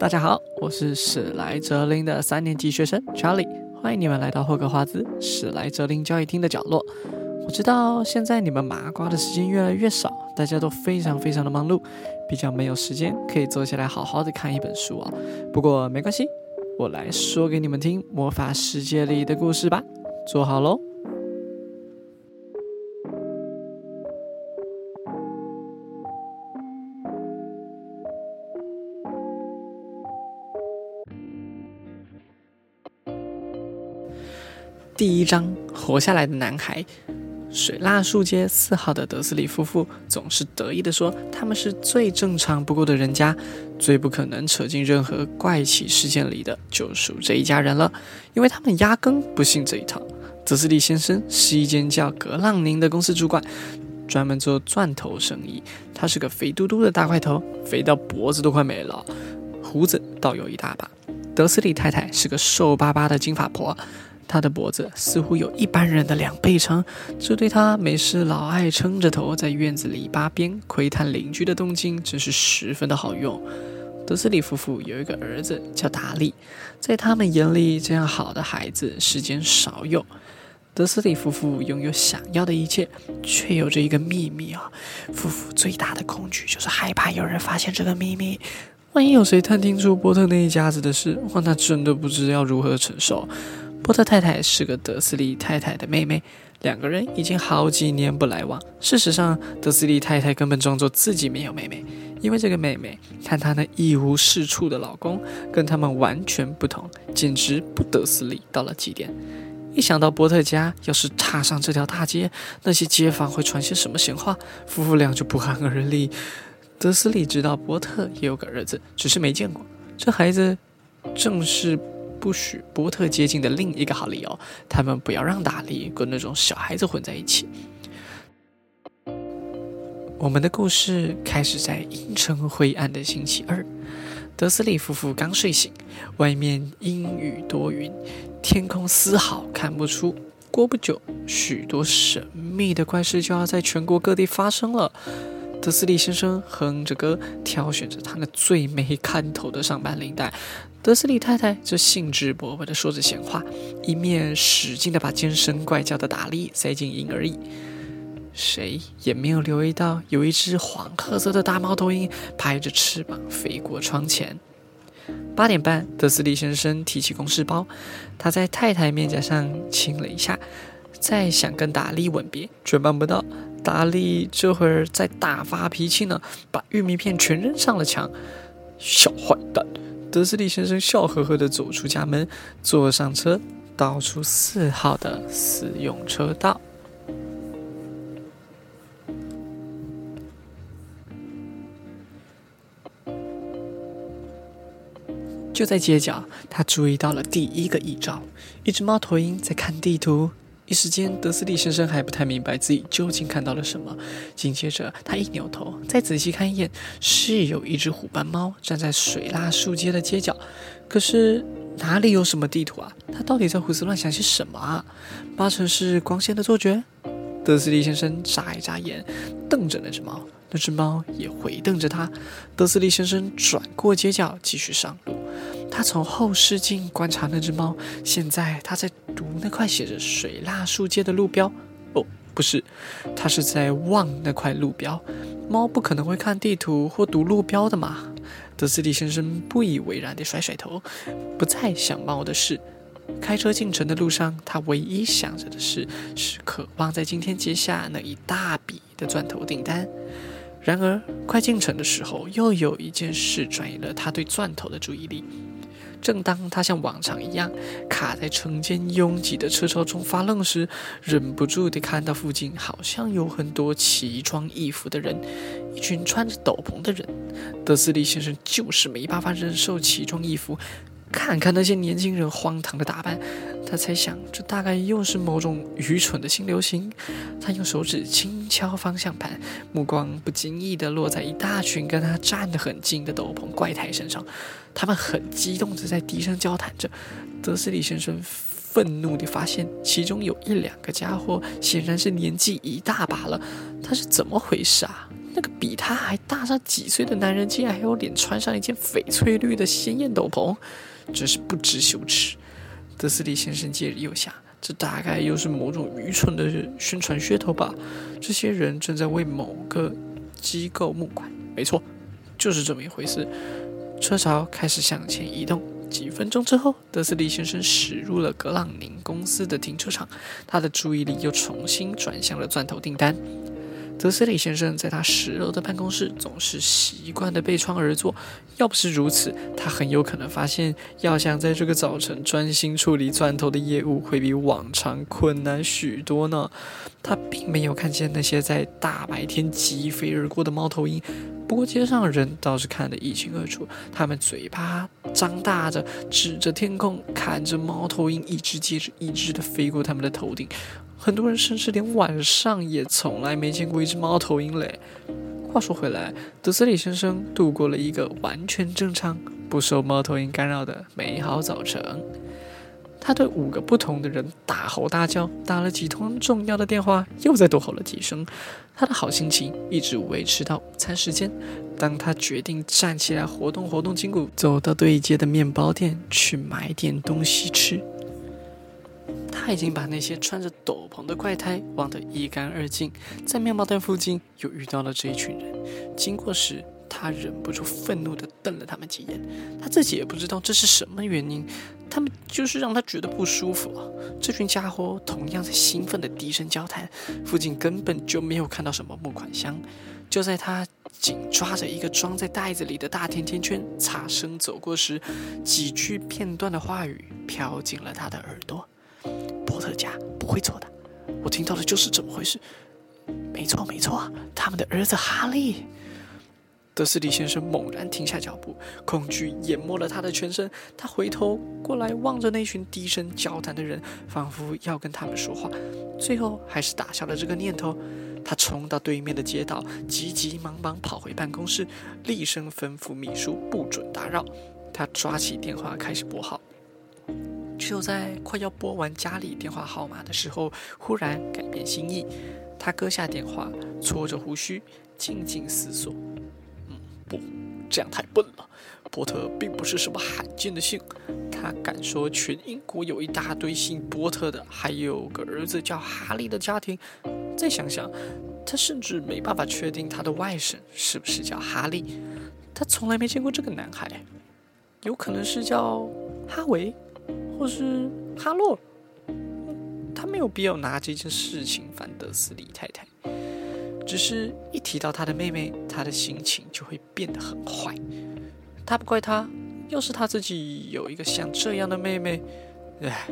大家好，我是史莱哲林的三年级学生 Charlie，欢迎你们来到霍格华兹史莱哲林交易厅的角落。我知道现在你们麻瓜的时间越来越少，大家都非常非常的忙碌，比较没有时间可以坐下来好好的看一本书啊。不过没关系，我来说给你们听魔法世界里的故事吧。坐好喽。第一章，活下来的男孩。水蜡树街四号的德斯里夫妇总是得意地说，他们是最正常不过的人家，最不可能扯进任何怪奇事件里的，就属这一家人了，因为他们压根不信这一套。德斯里先生是一间叫格朗宁的公司主管，专门做钻头生意。他是个肥嘟嘟的大块头，肥到脖子都快没了，胡子倒有一大把。德斯里太太是个瘦巴巴的金发婆。他的脖子似乎有一般人的两倍长，这对他没事老爱撑着头在院子篱笆边窥探邻居的动静，真是十分的好用。德斯里夫妇有一个儿子叫达利，在他们眼里，这样好的孩子世间少有。德斯里夫妇拥有想要的一切，却有着一个秘密啊！夫妇最大的恐惧就是害怕有人发现这个秘密。万一有谁探听出波特那一家子的事，哇，那真的不知要如何承受。波特太太是个德斯利太太的妹妹，两个人已经好几年不来往。事实上，德斯利太太根本装作自己没有妹妹，因为这个妹妹看她那一无是处的老公跟他们完全不同，简直不德斯利到了极点。一想到波特家要是踏上这条大街，那些街坊会传些什么闲话，夫妇俩就不寒而栗。德斯利知道波特也有个儿子，只是没见过。这孩子正是。不许波特接近的另一个好理由，他们不要让达利跟那种小孩子混在一起。我们的故事开始在阴沉灰暗的星期二，德斯利夫妇刚睡醒，外面阴雨多云，天空丝毫看不出。过不久，许多神秘的怪事就要在全国各地发生了。德斯利先生哼着歌，挑选着他那最没看头的上班领带。德斯利太太则兴致勃勃地说着闲话，一面使劲地把尖声怪叫的达利塞进婴儿椅。谁也没有留意到，有一只黄褐色的大猫头鹰拍着翅膀飞过窗前。八点半，德斯利先生提起公事包，他在太太面颊上亲了一下，再想跟达利吻别，却办不到。达利这会儿在大发脾气呢，把玉米片全扔上了墙。小坏蛋！德斯利先生笑呵呵地走出家门，坐上车，倒出四号的私用车道。就在街角，他注意到了第一个异兆：一只猫头鹰在看地图。一时间，德斯利先生还不太明白自己究竟看到了什么。紧接着，他一扭头，再仔细看一眼，是有一只虎斑猫站在水蜡树街的街角。可是哪里有什么地图啊？他到底在胡思乱想些什么啊？八成是光线的错觉。德斯利先生眨一眨眼，瞪着那只猫，那只猫也回瞪着他。德斯利先生转过街角，继续上路。他从后视镜观察那只猫，现在他在读那块写着“水蜡树街”的路标。哦，不是，他是在望那块路标。猫不可能会看地图或读路标的嘛？德斯蒂先生不以为然地甩甩头，不再想猫的事。开车进城的路上，他唯一想着的事是渴望在今天接下那一大笔的钻头订单。然而，快进城的时候，又有一件事转移了他对钻头的注意力。正当他像往常一样卡在城间拥挤的车潮中发愣时，忍不住地看到附近好像有很多奇装异服的人，一群穿着斗篷的人。德斯利先生就是没办法忍受奇装异服。看看那些年轻人荒唐的打扮，他猜想这大概又是某种愚蠢的新流行。他用手指轻敲方向盘，目光不经意地落在一大群跟他站得很近的斗篷怪胎身上。他们很激动地在低声交谈着。德斯里先生愤怒地发现，其中有一两个家伙显然是年纪一大把了。他是怎么回事啊？那个比他还大上几岁的男人，竟然还有脸穿上一件翡翠绿的鲜艳斗篷，真是不知羞耻。德斯里先生介入下，这大概又是某种愚蠢的宣传噱头吧？这些人正在为某个机构募款，没错，就是这么一回事。车潮开始向前移动。几分钟之后，德斯利先生驶入了格朗宁公司的停车场，他的注意力又重新转向了钻头订单。德斯里先生在他十楼的办公室总是习惯的背窗而坐，要不是如此，他很有可能发现要想在这个早晨专心处理钻头的业务会比往常困难许多呢。他并没有看见那些在大白天疾飞而过的猫头鹰，不过街上的人倒是看得一清二楚，他们嘴巴张大着，指着天空，看着猫头鹰一只接着一只的飞过他们的头顶。很多人甚至连晚上也从来没见过一只猫头鹰嘞。话说回来，德斯里先生度过了一个完全正常、不受猫头鹰干扰的美好早晨。他对五个不同的人大吼大叫，打了几通重要的电话，又再多吼了几声。他的好心情一直维持到午餐时间，当他决定站起来活动活动筋骨，走到对街的面包店去买点东西吃。他已经把那些穿着斗篷的怪胎忘得一干二净，在面包店附近又遇到了这一群人。经过时，他忍不住愤怒地瞪了他们几眼。他自己也不知道这是什么原因，他们就是让他觉得不舒服。这群家伙同样在兴奋地低声交谈，附近根本就没有看到什么木款箱。就在他紧抓着一个装在袋子里的大甜甜圈，擦身走过时，几句片段的话语飘进了他的耳朵。特家不会错的，我听到的就是这么回事。没错，没错，他们的儿子哈利。德斯里先生猛然停下脚步，恐惧淹没了他的全身。他回头过来望着那群低声交谈的人，仿佛要跟他们说话。最后还是打消了这个念头。他冲到对面的街道，急急忙忙跑回办公室，厉声吩咐秘书不准打扰。他抓起电话开始拨号。就在快要拨完家里电话号码的时候，忽然改变心意。他搁下电话，搓着胡须，静静思索。嗯，不，这样太笨了。波特并不是什么罕见的姓。他敢说全英国有一大堆姓波特的，还有个儿子叫哈利的家庭。再想想，他甚至没办法确定他的外甥是不是叫哈利。他从来没见过这个男孩，有可能是叫哈维。或是哈洛，他没有必要拿这件事情烦德斯里太太。只是一提到他的妹妹，他的心情就会变得很坏。他不怪他，要是他自己有一个像这样的妹妹，唉。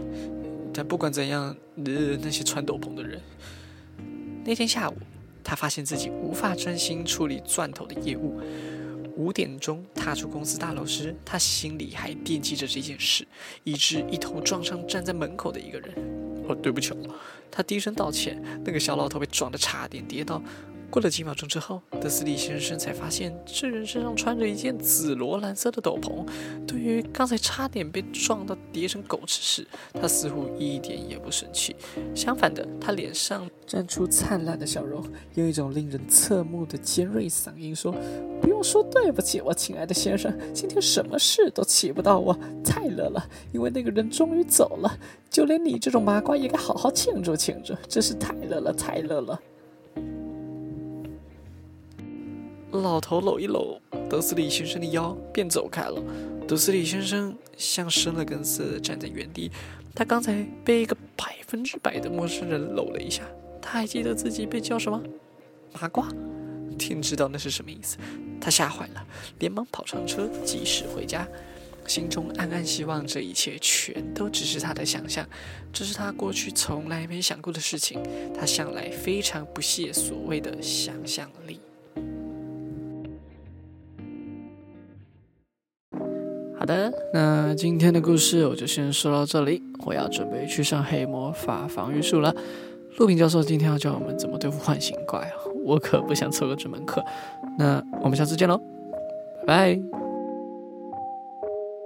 但不管怎样，呃，那些穿斗篷的人。那天下午，他发现自己无法专心处理钻头的业务。五点钟踏出公司大楼时，他心里还惦记着这件事，以致一头撞上站在门口的一个人。哦，对不起，他低声道歉。那个小老头被撞得差点跌倒。过了几秒钟之后，德斯利先生才发现这人身上穿着一件紫罗兰色的斗篷。对于刚才差点被撞到跌成狗吃屎，他似乎一点也不生气。相反的，他脸上绽出灿烂的笑容，用一种令人侧目的尖锐嗓音说：“不用说对不起，我亲爱的先生，今天什么事都气不到我。太乐了，因为那个人终于走了。就连你这种麻瓜也该好好庆祝庆祝。真是太乐了，太乐了。”老头搂一搂德斯里先生的腰，便走开了。德斯里先生像生了根似的站在原地。他刚才被一个百分之百的陌生人搂了一下。他还记得自己被叫什么？麻瓜？天知道那是什么意思。他吓坏了，连忙跑上车，及时回家，心中暗暗希望这一切全都只是他的想象。这是他过去从来没想过的事情。他向来非常不屑所谓的想象力。的，那今天的故事我就先说到这里。我要准备去上黑魔法防御术了。陆平教授今天要教我们怎么对付幻形怪啊，我可不想错过这门课。那我们下次见喽，拜拜。